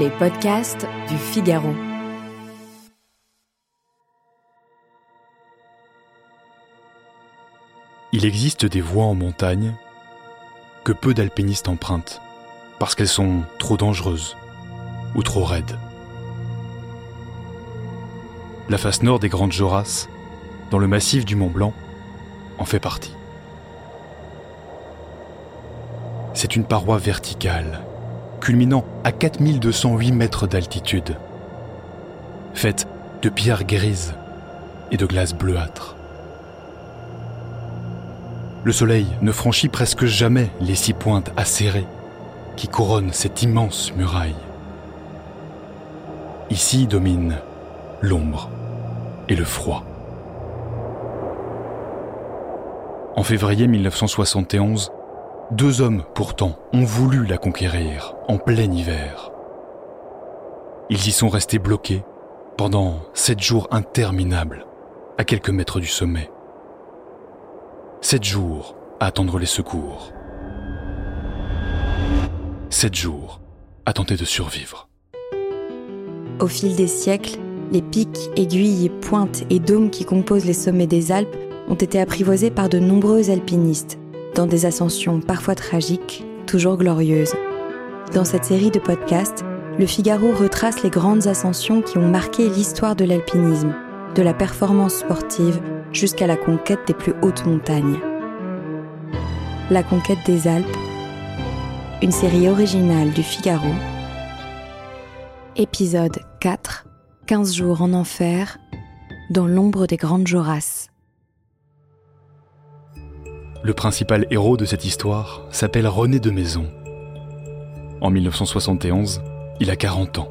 Les podcasts du Figaro. Il existe des voies en montagne que peu d'alpinistes empruntent parce qu'elles sont trop dangereuses ou trop raides. La face nord des Grandes Jorasses, dans le massif du Mont Blanc, en fait partie. C'est une paroi verticale, culminant à 4208 mètres d'altitude, faite de pierres grises et de glace bleuâtre. Le soleil ne franchit presque jamais les six pointes acérées qui couronnent cette immense muraille. Ici domine l'ombre et le froid. En février 1971, deux hommes pourtant ont voulu la conquérir en plein hiver. Ils y sont restés bloqués pendant sept jours interminables à quelques mètres du sommet. Sept jours à attendre les secours. Sept jours à tenter de survivre. Au fil des siècles, les pics, aiguilles, pointes et dômes qui composent les sommets des Alpes ont été apprivoisés par de nombreux alpinistes, dans des ascensions parfois tragiques, toujours glorieuses. Dans cette série de podcasts, le Figaro retrace les grandes ascensions qui ont marqué l'histoire de l'alpinisme, de la performance sportive jusqu'à la conquête des plus hautes montagnes. La conquête des Alpes, une série originale du Figaro. Épisode 4 15 jours en enfer, dans l'ombre des grandes Jorasses. Le principal héros de cette histoire s'appelle René de Maison. En 1971, il a 40 ans.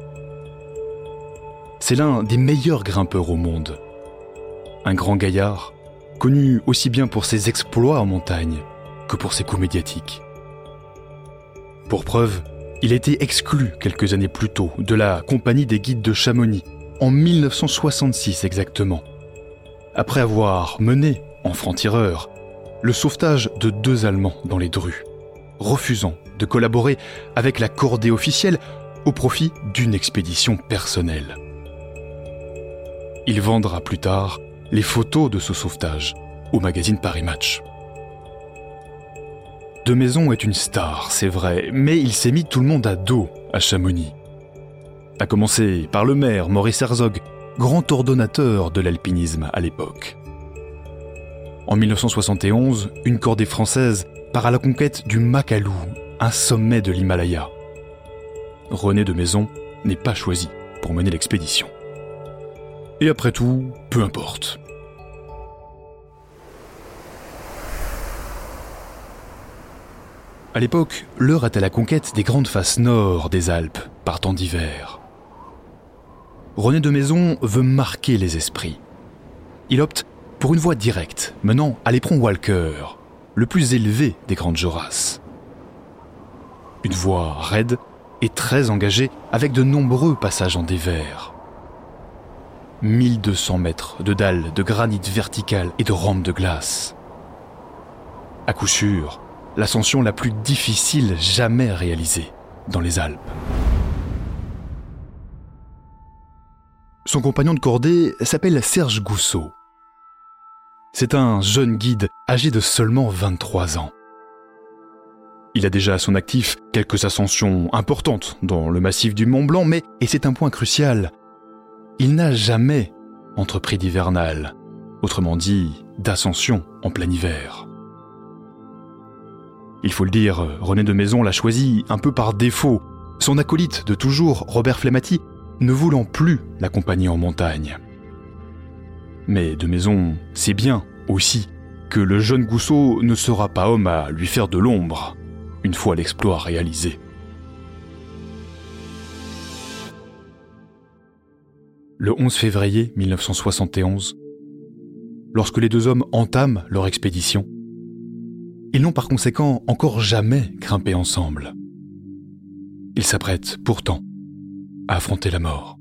C'est l'un des meilleurs grimpeurs au monde un grand gaillard, connu aussi bien pour ses exploits en montagne que pour ses coups médiatiques. Pour preuve, il a été exclu quelques années plus tôt de la Compagnie des guides de Chamonix, en 1966 exactement, après avoir mené, en franc-tireur, le sauvetage de deux Allemands dans les Drues, refusant de collaborer avec la cordée officielle au profit d'une expédition personnelle. Il vendra plus tard les photos de ce sauvetage au magazine Paris Match. De Maison est une star, c'est vrai, mais il s'est mis tout le monde à dos à Chamonix. A commencer par le maire Maurice Herzog, grand ordonnateur de l'alpinisme à l'époque. En 1971, une cordée française part à la conquête du Makalu, un sommet de l'Himalaya. René de Maison n'est pas choisi pour mener l'expédition. Et après tout, peu importe. À l'époque, l'heure est à la conquête des grandes faces nord des Alpes, par temps d'hiver. René de Maison veut marquer les esprits. Il opte pour une voie directe menant à l'éperon Walker, le plus élevé des grandes Jorasses. Une voie raide et très engagée avec de nombreux passages en dévers. 1200 mètres de dalles de granit vertical et de rampes de glace. À coup sûr, l'ascension la plus difficile jamais réalisée dans les Alpes. Son compagnon de cordée s'appelle Serge Gousseau. C'est un jeune guide âgé de seulement 23 ans. Il a déjà à son actif quelques ascensions importantes dans le massif du Mont Blanc, mais, et c'est un point crucial, il n'a jamais entrepris d'hivernal, autrement dit d'ascension en plein hiver. Il faut le dire, René de Maison l'a choisi un peu par défaut, son acolyte de toujours, Robert Flemati, ne voulant plus l'accompagner en montagne. Mais de Maison sait bien aussi que le jeune Gousseau ne sera pas homme à lui faire de l'ombre, une fois l'exploit réalisé. Le 11 février 1971, lorsque les deux hommes entament leur expédition, ils n'ont par conséquent encore jamais grimpé ensemble. Ils s'apprêtent pourtant à affronter la mort.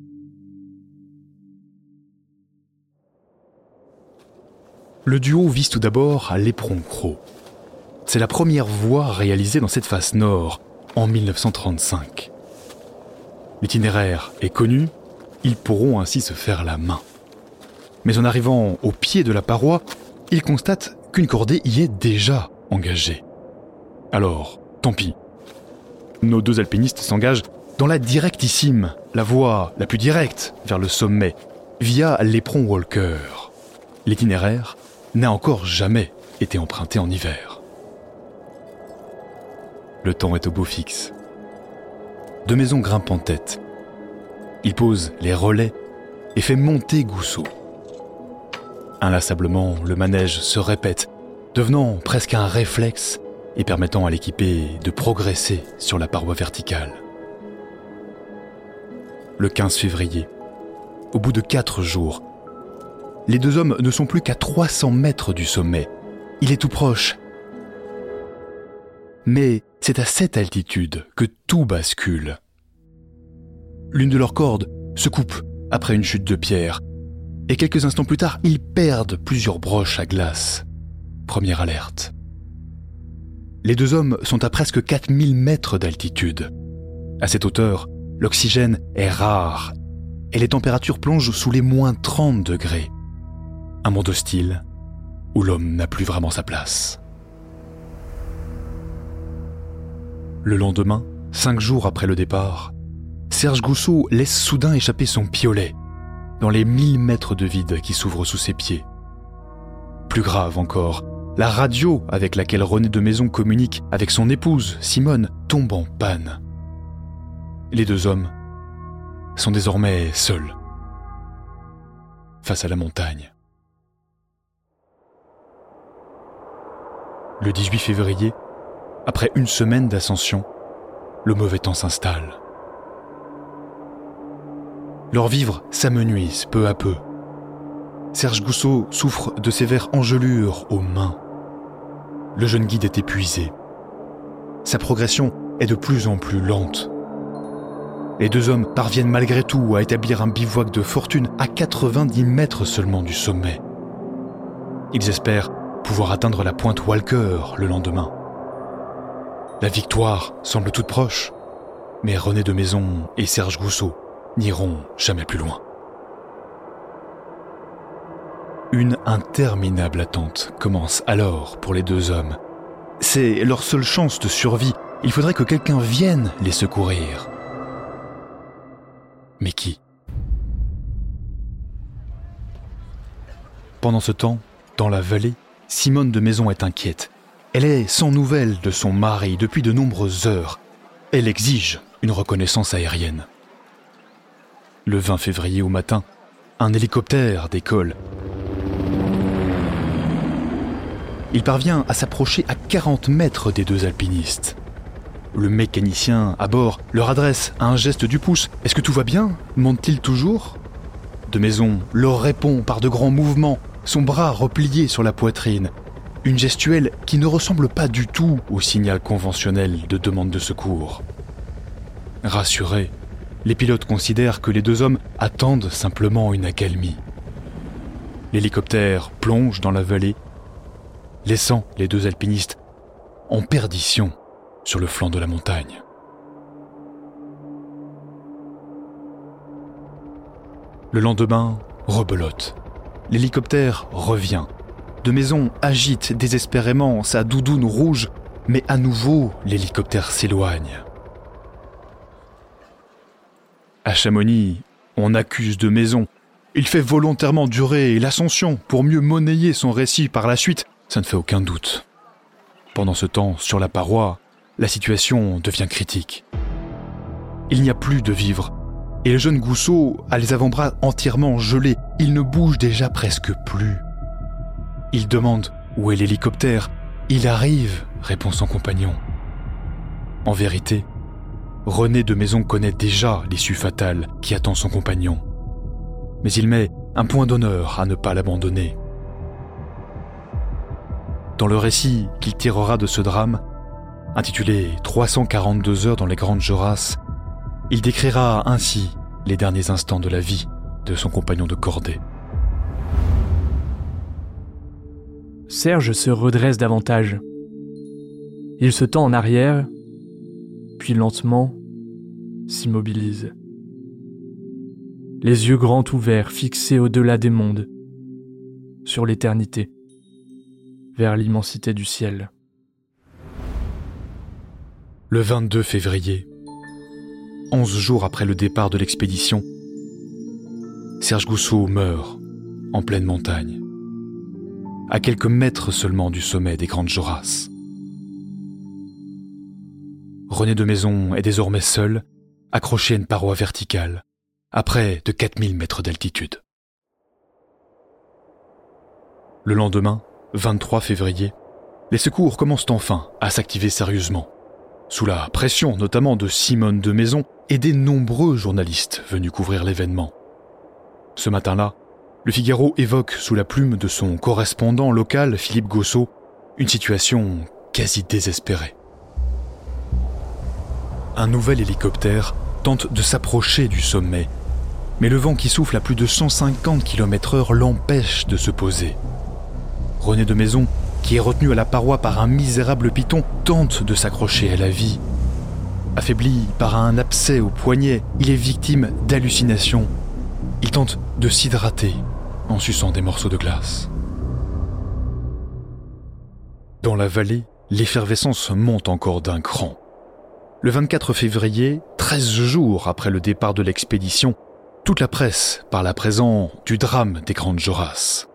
Le duo vise tout d'abord à l'éperon Cros. C'est la première voie réalisée dans cette face nord en 1935. L'itinéraire est connu, ils pourront ainsi se faire la main. Mais en arrivant au pied de la paroi, ils constatent qu'une cordée y est déjà engagée. Alors, tant pis. Nos deux alpinistes s'engagent dans la directissime, la voie la plus directe vers le sommet, via l'éperon Walker. L'itinéraire n'a encore jamais été emprunté en hiver. Le temps est au beau fixe. De maisons grimpent en tête. Il pose les relais et fait monter Gousseau. Inlassablement, le manège se répète, devenant presque un réflexe et permettant à l'équipé de progresser sur la paroi verticale. Le 15 février, au bout de quatre jours, les deux hommes ne sont plus qu'à 300 mètres du sommet. Il est tout proche. Mais c'est à cette altitude que tout bascule. L'une de leurs cordes se coupe après une chute de pierre, et quelques instants plus tard, ils perdent plusieurs broches à glace. Première alerte. Les deux hommes sont à presque 4000 mètres d'altitude. À cette hauteur, l'oxygène est rare et les températures plongent sous les moins 30 degrés. Un monde hostile où l'homme n'a plus vraiment sa place. Le lendemain, cinq jours après le départ, Serge Gousseau laisse soudain échapper son piolet dans les mille mètres de vide qui s'ouvrent sous ses pieds. Plus grave encore, la radio avec laquelle René de Maison communique avec son épouse, Simone, tombe en panne. Les deux hommes sont désormais seuls face à la montagne. Le 18 février, après une semaine d'ascension, le mauvais temps s'installe. Leurs vivres s'amenuisent peu à peu. Serge Gousseau souffre de sévères engelures aux mains. Le jeune guide est épuisé. Sa progression est de plus en plus lente. Les deux hommes parviennent malgré tout à établir un bivouac de fortune à 90 mètres seulement du sommet. Ils espèrent pouvoir atteindre la pointe Walker le lendemain. La victoire semble toute proche, mais René de Maison et Serge Gousseau n'iront jamais plus loin. Une interminable attente commence alors pour les deux hommes. C'est leur seule chance de survie. Il faudrait que quelqu'un vienne les secourir. Mais qui? Pendant ce temps, dans la vallée, Simone de Maison est inquiète. Elle est sans nouvelles de son mari depuis de nombreuses heures. Elle exige une reconnaissance aérienne. Le 20 février au matin, un hélicoptère décolle. Il parvient à s'approcher à 40 mètres des deux alpinistes. Le mécanicien à bord leur adresse un geste du pouce. Est-ce que tout va bien? monte-t-il toujours De Maison leur répond par de grands mouvements, son bras replié sur la poitrine, une gestuelle qui ne ressemble pas du tout au signal conventionnel de demande de secours. Rassurés, les pilotes considèrent que les deux hommes attendent simplement une accalmie. L'hélicoptère plonge dans la vallée, laissant les deux alpinistes en perdition sur le flanc de la montagne. Le lendemain, rebelote. L'hélicoptère revient de Maison agite désespérément sa doudoune rouge, mais à nouveau l'hélicoptère s'éloigne. À Chamonix, on accuse de Maison. Il fait volontairement durer l'ascension pour mieux monnayer son récit par la suite, ça ne fait aucun doute. Pendant ce temps, sur la paroi, la situation devient critique. Il n'y a plus de vivre, et le jeune Gousseau a les avant-bras entièrement gelés, il ne bouge déjà presque plus. Il demande où est l'hélicoptère. Il arrive, répond son compagnon. En vérité, René de Maison connaît déjà l'issue fatale qui attend son compagnon. Mais il met un point d'honneur à ne pas l'abandonner. Dans le récit qu'il tirera de ce drame, intitulé 342 heures dans les Grandes Jorasses, il décrira ainsi les derniers instants de la vie de son compagnon de cordée. Serge se redresse davantage. Il se tend en arrière, puis lentement s'immobilise. les yeux grands ouverts fixés au-delà des mondes, sur l'éternité, vers l'immensité du ciel. Le 22 février, onze jours après le départ de l'expédition, Serge Gousseau meurt en pleine montagne, à quelques mètres seulement du sommet des Grandes Jorasses. René de Maison est désormais seul, accroché à une paroi verticale, à près de 4000 mètres d'altitude. Le lendemain, 23 février, les secours commencent enfin à s'activer sérieusement, sous la pression notamment de Simone de Maison et des nombreux journalistes venus couvrir l'événement. Ce matin-là, le Figaro évoque sous la plume de son correspondant local Philippe Gossot une situation quasi désespérée un nouvel hélicoptère tente de s'approcher du sommet, mais le vent qui souffle à plus de 150 km/h l'empêche de se poser. René de Maison, qui est retenu à la paroi par un misérable python, tente de s'accrocher à la vie. Affaibli par un abcès au poignet, il est victime d'hallucinations. Il tente de s'hydrater en suçant des morceaux de glace. Dans la vallée, l'effervescence monte encore d'un cran. Le 24 février, 13 jours après le départ de l'expédition, toute la presse parle à présent du drame des Grandes Jorasses.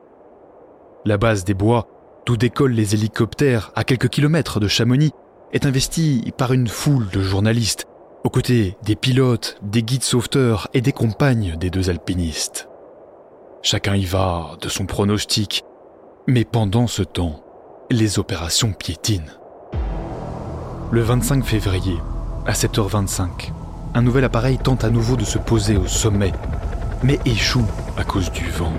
La base des bois, d'où décollent les hélicoptères à quelques kilomètres de Chamonix, est investie par une foule de journalistes, aux côtés des pilotes, des guides sauveteurs et des compagnes des deux alpinistes. Chacun y va de son pronostic, mais pendant ce temps, les opérations piétinent. Le 25 février, à 7h25, un nouvel appareil tente à nouveau de se poser au sommet, mais échoue à cause du vent.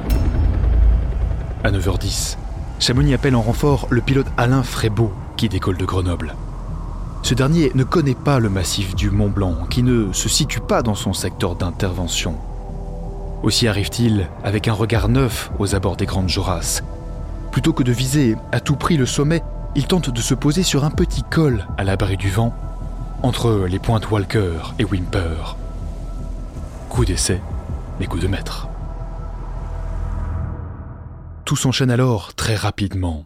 À 9h10, Chamonix appelle en renfort le pilote Alain Frébeau qui décolle de Grenoble. Ce dernier ne connaît pas le massif du Mont Blanc, qui ne se situe pas dans son secteur d'intervention. Aussi arrive-t-il avec un regard neuf aux abords des Grandes Jorasses. Plutôt que de viser à tout prix le sommet, il tente de se poser sur un petit col à l'abri du vent entre les pointes Walker et Wimper. Coup d'essai, mais coup de maître. Tout s'enchaîne alors très rapidement.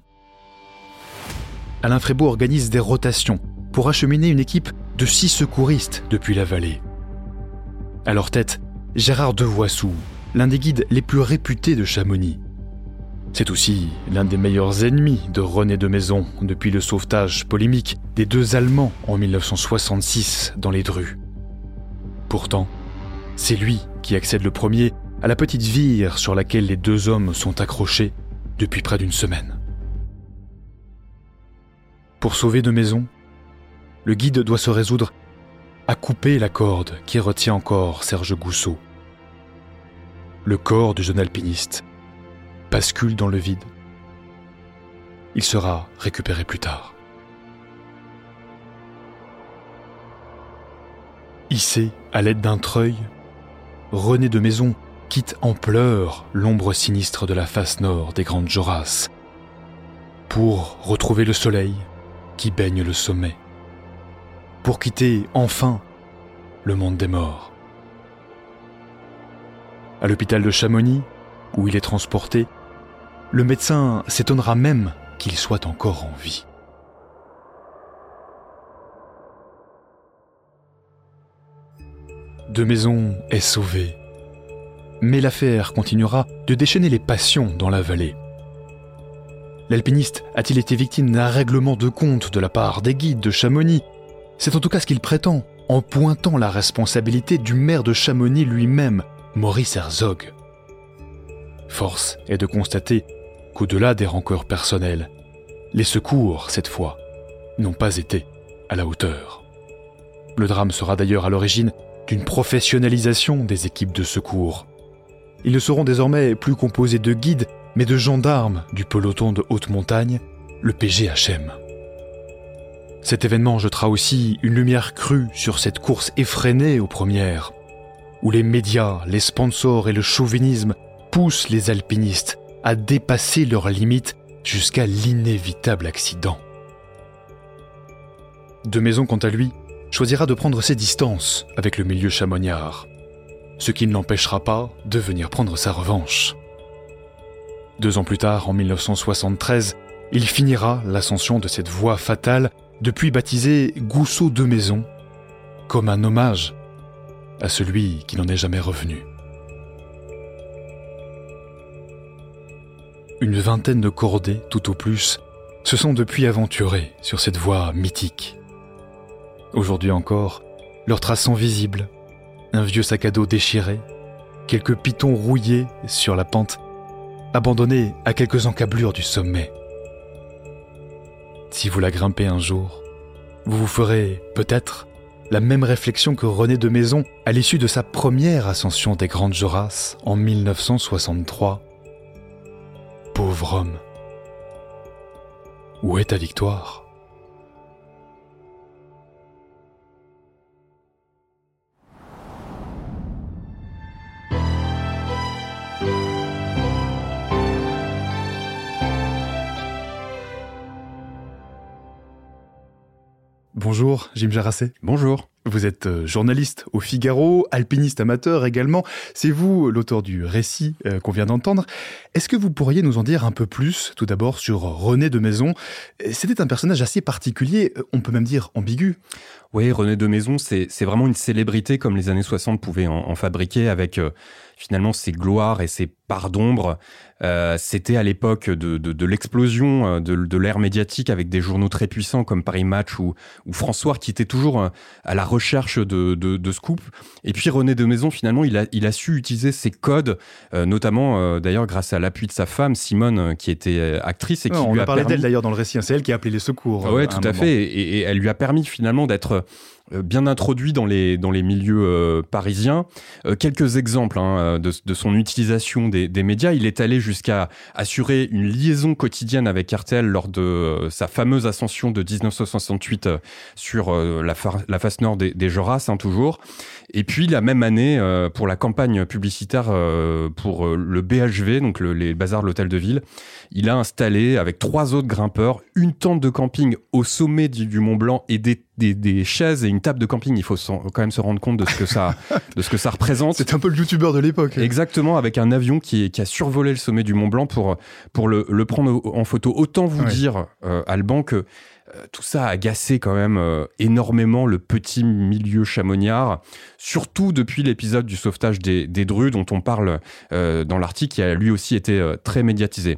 Alain Frébeau organise des rotations pour acheminer une équipe de six secouristes depuis la vallée. À leur tête, Gérard Devoissou, l'un des guides les plus réputés de Chamonix. C'est aussi l'un des meilleurs ennemis de René de Maison depuis le sauvetage polémique des deux Allemands en 1966 dans les Drues. Pourtant, c'est lui qui accède le premier à la petite vire sur laquelle les deux hommes sont accrochés depuis près d'une semaine. Pour sauver de Maison, le guide doit se résoudre à couper la corde qui retient encore Serge Gousseau. Le corps du jeune alpiniste bascule dans le vide. Il sera récupéré plus tard. Hissé à l'aide d'un treuil, René de Maison quitte en pleurs l'ombre sinistre de la face nord des Grandes Jorasses pour retrouver le soleil qui baigne le sommet, pour quitter enfin le monde des morts. À l'hôpital de Chamonix, où il est transporté, le médecin s'étonnera même qu'il soit encore en vie. De Maison est sauvé, mais l'affaire continuera de déchaîner les passions dans la vallée. L'alpiniste a-t-il été victime d'un règlement de compte de la part des guides de Chamonix C'est en tout cas ce qu'il prétend, en pointant la responsabilité du maire de Chamonix lui-même, Maurice Herzog. Force est de constater qu'au-delà des rancœurs personnelles, les secours, cette fois, n'ont pas été à la hauteur. Le drame sera d'ailleurs à l'origine d'une professionnalisation des équipes de secours. Ils ne seront désormais plus composés de guides, mais de gendarmes du peloton de haute montagne, le PGHM. Cet événement jettera aussi une lumière crue sur cette course effrénée aux premières, où les médias, les sponsors et le chauvinisme poussent les alpinistes à dépasser leurs limites jusqu'à l'inévitable accident. De Maison, quant à lui, choisira de prendre ses distances avec le milieu chamoignard. ce qui ne l'empêchera pas de venir prendre sa revanche. Deux ans plus tard, en 1973, il finira l'ascension de cette voie fatale, depuis baptisée Gousseau de Maison, comme un hommage à celui qui n'en est jamais revenu. Une vingtaine de cordées, tout au plus, se sont depuis aventurés sur cette voie mythique. Aujourd'hui encore, leurs traces sont visibles. Un vieux sac à dos déchiré, quelques pitons rouillés sur la pente, abandonnés à quelques encablures du sommet. Si vous la grimpez un jour, vous vous ferez peut-être la même réflexion que René de Maison à l'issue de sa première ascension des Grandes Jorasses en 1963. Pauvre homme. Où est ta victoire? Bonjour, Jim Jarassé. Bonjour. Vous êtes euh, journaliste au Figaro, alpiniste amateur également. C'est vous l'auteur du récit euh, qu'on vient d'entendre. Est-ce que vous pourriez nous en dire un peu plus, tout d'abord, sur René de Maison? C'était un personnage assez particulier, euh, on peut même dire ambigu. Oui, René de Maison, c'est vraiment une célébrité comme les années 60 pouvaient en, fabriquer avec finalement ses gloires et ses parts d'ombre. C'était à l'époque de, de, l'explosion de, l'ère médiatique avec des journaux très puissants comme Paris Match ou, François qui était toujours à la recherche de, de, scoop. Et puis René de Maison, finalement, il a, il a su utiliser ses codes, notamment d'ailleurs grâce à l'appui de sa femme Simone, qui était actrice et qui on lui a parlé d'elle d'ailleurs dans le récit. Hein. C'est elle qui a appelé les secours. Oui, tout à, fait. Et, et, elle lui a permis finalement d'être euh, bien introduit dans les, dans les milieux euh, parisiens. Euh, quelques exemples hein, de, son utilisation des, des, médias. Il est allé jusqu'à assurer une liaison quotidienne avec RTL lors de sa fameuse ascension de 1968 sur la, face nord des, des Joras, hein, toujours. Et puis la même année, pour la campagne publicitaire pour le BHV, donc le, les bazars de l'hôtel de ville, il a installé avec trois autres grimpeurs une tente de camping au sommet du, du Mont Blanc et des des, chaises et une table de camping. Il faut quand même se rendre compte de ce que ça, de ce que ça représente. C'est un peu le youtubeur de l'époque. Exactement, avec un avion qui, qui, a survolé le sommet du Mont Blanc pour, pour le, le prendre en photo. Autant vous dire, euh, Alban, que euh, tout ça a agacé quand même euh, énormément le petit milieu chamoniard, surtout depuis l'épisode du sauvetage des, des Drus dont on parle dans l'article, qui a lui aussi été très médiatisé.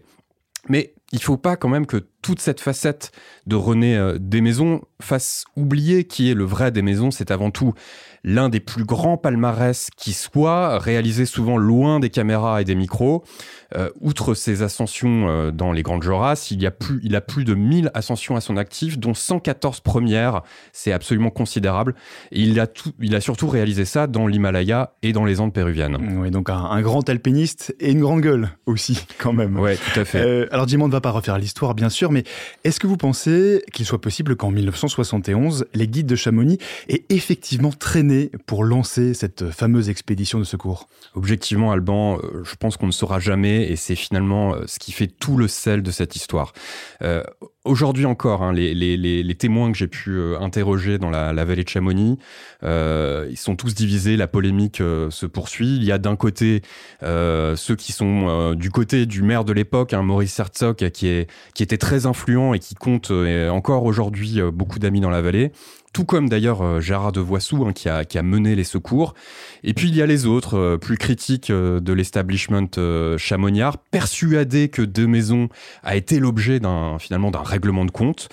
Mais il faut pas quand même que toute cette facette de René euh, Desmaisons fasse oublier qui est le vrai Desmaisons. C'est avant tout l'un des plus grands palmarès qui soit, réalisé souvent loin des caméras et des micros. Euh, outre ses ascensions euh, dans les grandes Joras, il, y a plus, il a plus de 1000 ascensions à son actif, dont 114 premières. C'est absolument considérable. Et il a, tout, il a surtout réalisé ça dans l'Himalaya et dans les Andes péruviennes. Oui, donc un, grand alpiniste et une grande gueule aussi, quand même. Oui, tout à fait. Euh, alors, Jimon ne va pas refaire l'histoire, bien sûr, mais est-ce que vous pensez qu'il soit possible qu'en 1971, les guides de Chamonix aient effectivement traîné pour lancer cette fameuse expédition de secours? Objectivement, Alban, je pense qu'on ne saura jamais et c'est finalement euh, ce qui fait tout le sel de cette histoire. Euh, aujourd'hui encore, hein, les, témoins que j'ai pu euh, interroger dans la, vallée de Chamonix, euh, ils sont tous divisés, la polémique se poursuit. Il y a d'un côté ceux qui sont du côté du maire de l'époque, hein, Maurice Herzog, qui était très influent et qui compte encore aujourd'hui beaucoup d'amis dans la vallée tout comme d'ailleurs euh, Gérard de Voissou hein, qui, a, qui, a, mené les secours. Et puis il y a les autres, euh, plus critiques euh, de l'establishment chamoniard, persuadés que De Maison a été l'objet d'un finalement d'un règlement de compte.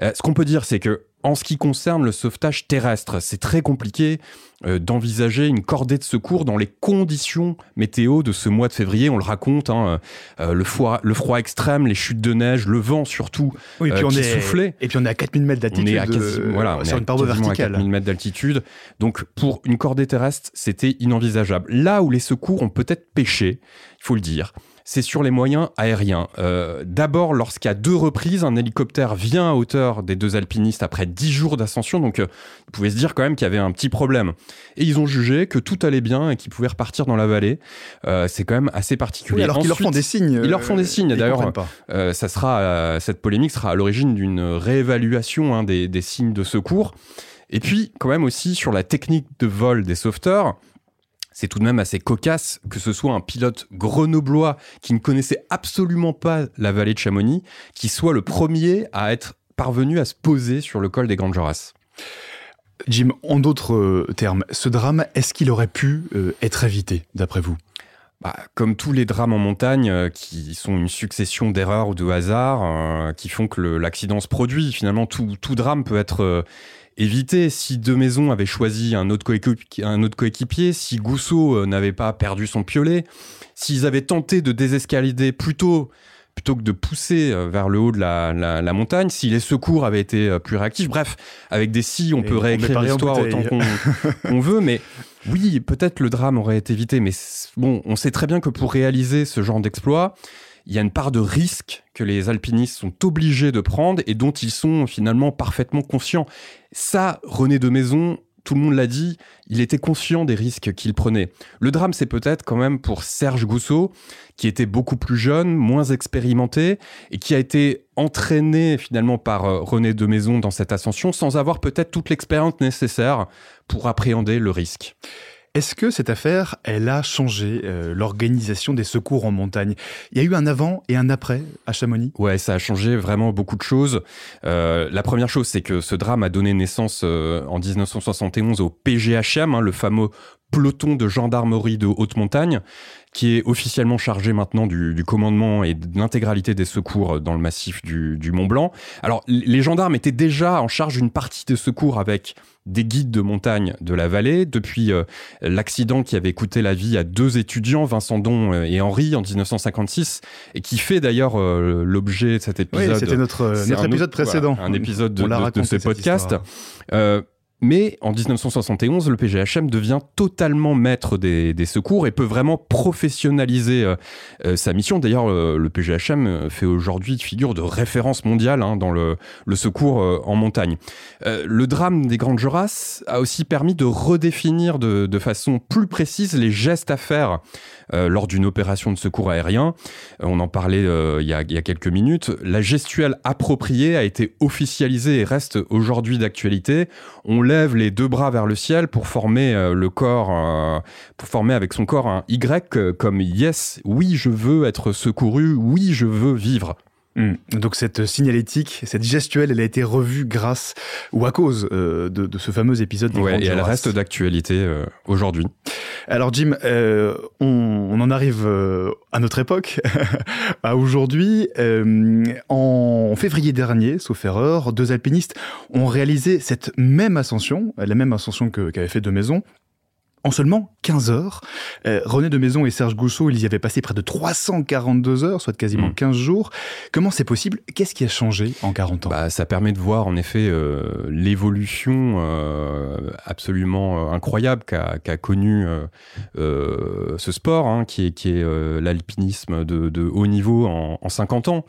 ce qu'on peut dire, c'est que en ce qui concerne le sauvetage terrestre, c'est très compliqué euh, d'envisager une cordée de secours dans les conditions météo de ce mois de février. On le raconte, hein, euh, le, froid, le froid extrême, les chutes de neige, le vent surtout oui, et puis euh, on qui est, soufflait. Et puis on est à 4000 mètres d'altitude. On est à voilà, sur une paroi verticale. À 4000 mètres d'altitude. Donc pour une cordée terrestre, c'était inenvisageable. Là où les secours ont peut-être pêché, il faut le dire, c'est sur les moyens aériens. Euh, d'abord, lorsqu'à deux reprises, un hélicoptère vient à hauteur des deux alpinistes après dix jours d'ascension, donc euh, ils pouvaient se dire quand même qu'il y avait un petit problème. Et ils ont jugé que tout allait bien et qu'ils pouvaient repartir dans la vallée. Euh, c'est quand même assez particulier. alors qu'ils leur font des signes. Ils leur font des signes. D'ailleurs, ça sera cette polémique sera à l'origine d'une réévaluation hein, des, des signes de secours. Et puis, quand même aussi sur la technique de vol des sauveteurs c'est tout de même assez cocasse que ce soit un pilote grenoblois qui ne connaissait absolument pas la vallée de Chamonix qui soit le premier à être parvenu à se poser sur le col des Grandes Jorasses. Jim, en d'autres euh, termes, ce drame, est-ce qu'il aurait pu euh, être évité, d'après vous? Bah, comme tous les drames en montagne, euh, qui sont une succession d'erreurs ou de hasards, qui font que l'accident se produit, finalement, tout, tout drame peut être évité. Si De Maison avait choisi un autre, coéquipier, un autre coéquipier, si Gousseau n'avait pas perdu son piolet, s'ils avaient tenté de désescalader plus tôt plutôt que de pousser euh, vers le haut de la, montagne, si les secours avaient été euh, plus réactifs. Bref, avec des si, on peut réécrire l'histoire autant qu'on veut, mais oui, peut-être le drame aurait été évité, mais bon, on sait très bien que pour réaliser ce genre d'exploit, il y a une part de risque que les alpinistes sont obligés de prendre et dont ils sont finalement parfaitement conscients. Ça, René de Maison tout le monde l'a dit, il était conscient des risques qu'il prenait. Le drame, c'est peut-être quand même pour Serge Gousseau, qui était beaucoup plus jeune, moins expérimenté, et qui a été entraîné finalement par euh, René de Maison dans cette ascension, sans avoir peut-être toute l'expérience nécessaire pour appréhender le risque. Est-ce que cette affaire, elle a changé euh, l'organisation des secours en montagne? Il y a eu un avant et un après à Chamonix? Ouais, ça a changé vraiment beaucoup de choses. Euh, la première chose, c'est que ce drame a donné naissance euh, en 1971 au PGHM, hein, le fameux peloton de gendarmerie de haute montagne, qui est officiellement chargé maintenant du, commandement et de l'intégralité des secours dans le massif du, du Mont Blanc. Alors, les gendarmes étaient déjà en charge d'une partie des secours avec des guides de montagne de la vallée, depuis euh, l'accident qui avait coûté la vie à deux étudiants, Vincent Don euh, et Henri, en 1956, et qui fait d'ailleurs euh, l'objet de cet épisode. Oui, c'était notre, notre épisode précédent. un épisode de, de, ce podcast. Mais en 1971, le PGHM devient totalement maître des, secours et peut vraiment professionnaliser euh, euh, sa mission. D'ailleurs, euh, le PGHM fait aujourd'hui figure de référence mondiale hein, dans le, secours en montagne. le drame des Grandes Jorasses a aussi permis de redéfinir de, façon plus précise les gestes à faire lors d'une opération de secours aérien. Euh, on en parlait euh, il y, a, quelques minutes. La gestuelle appropriée a été officialisée et reste aujourd'hui d'actualité. On lève les deux bras vers le ciel pour former le corps, pour former avec son corps un Y comme yes, oui, je veux être secouru, oui, je veux vivre. Hmm. Donc cette signalétique, cette gestuelle, elle a été revue grâce ou à cause euh, de, ce fameux épisode des ouais, et elle reste d'actualité euh, aujourd'hui. Alors Jim, euh, on, en arrive à notre époque, à aujourd'hui. en février dernier, sauf erreur, deux alpinistes ont réalisé cette même ascension, la même ascension qu'avait fait De Maison, en seulement 15 heures. Euh, René de Maison et Serge Gousseau, ils y avaient passé près de 342 heures, soit quasiment 15 mm. jours. Comment c'est possible? Qu'est-ce qui a changé en 40 ans? Bah, Ça permet de voir en effet euh, l'évolution euh, absolument incroyable qu'a connu ce sport, hein, qui est, qui est l'alpinisme de, haut niveau en, 50 ans.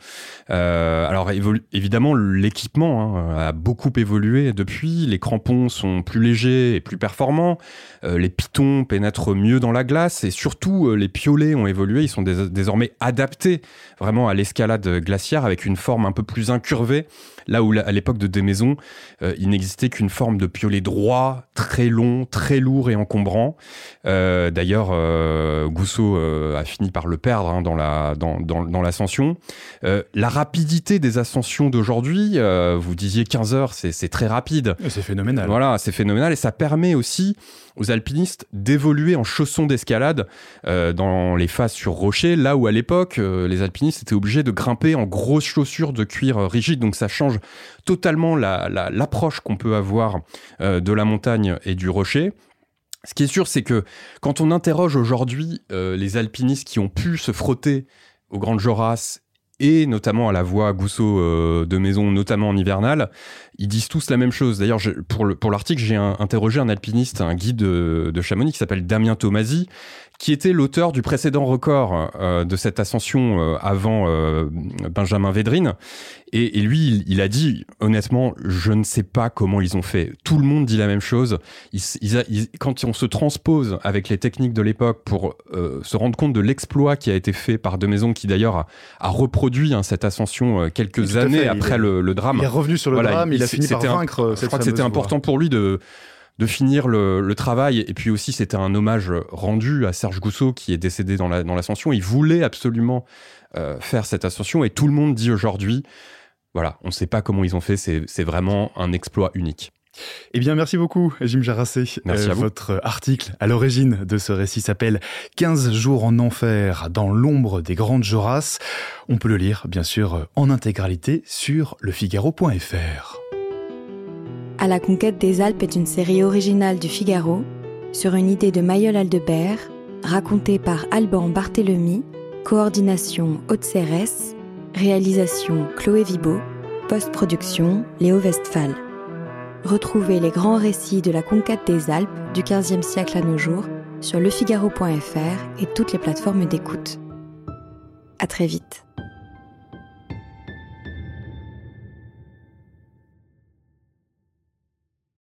alors évidemment, l'équipement hein, a beaucoup évolué depuis. Les crampons sont plus légers et plus performants. les pitons pénètrent mieux dans la glace et surtout euh, les piolets ont évolué, ils sont désormais adaptés vraiment à l'escalade glaciaire avec une forme un peu plus incurvée Là où, à l'époque de Desmaisons, euh, il n'existait qu'une forme de piolet droit, très long, très lourd et encombrant. Euh, d'ailleurs, euh, Gousseau a fini par le perdre hein, dans la dans, dans, l'ascension. la rapidité des ascensions d'aujourd'hui, vous disiez 15 heures, c'est très rapide. C'est phénoménal. Voilà, c'est phénoménal et ça permet aussi aux alpinistes d'évoluer en chaussons d'escalade dans les phases sur rocher, là où à l'époque, les alpinistes étaient obligés de grimper en grosses chaussures de cuir rigide, donc ça change totalement l'approche qu'on peut avoir euh, de la montagne et du rocher. Ce qui est sûr, c'est que quand on interroge aujourd'hui euh, les alpinistes qui ont pu se frotter aux Grandes Jorasses et notamment à la voie Gousseau de Maison, notamment en hivernal, ils disent tous la même chose. D'ailleurs, pour l'article, j'ai interrogé un alpiniste, un guide de, de Chamonix qui s'appelle Damien Tomasi, qui était l'auteur du précédent record euh, de cette ascension euh, avant euh, Benjamin Védrine. Et, lui, il, a dit, honnêtement, je ne sais pas comment ils ont fait. Tout le monde dit la même chose. quand on se transpose avec les techniques de l'époque pour se rendre compte de l'exploit qui a été fait par De Maison, qui d'ailleurs a, reproduit hein, cette ascension quelques années après le, drame. Il est revenu sur le drame, il, a fini par vaincre. je crois que c'était important pour lui de de finir le, travail. Et puis aussi, c'était un hommage rendu à Serge Gousseau qui est décédé dans l'ascension. La, dans il voulait absolument euh, faire cette ascension et tout le monde dit aujourd'hui, voilà, on ne sait pas comment ils ont fait, c'est vraiment un exploit unique. Eh bien, merci beaucoup, Jim Jarassé. Merci euh, Votre article à l'origine de ce récit s'appelle 15 jours en enfer dans l'ombre des grandes Joras. On peut le lire, bien sûr, en intégralité sur lefigaro.fr. À la conquête des Alpes est une série originale du Figaro sur une idée de Mayol Aldebert, racontée par Alban Barthélemy, coordination Haute Cérès, réalisation Chloé Vibo, post-production Léo Westphal. Retrouvez les grands récits de la conquête des Alpes du XVe siècle à nos jours sur lefigaro.fr et toutes les plateformes d'écoute. À très vite.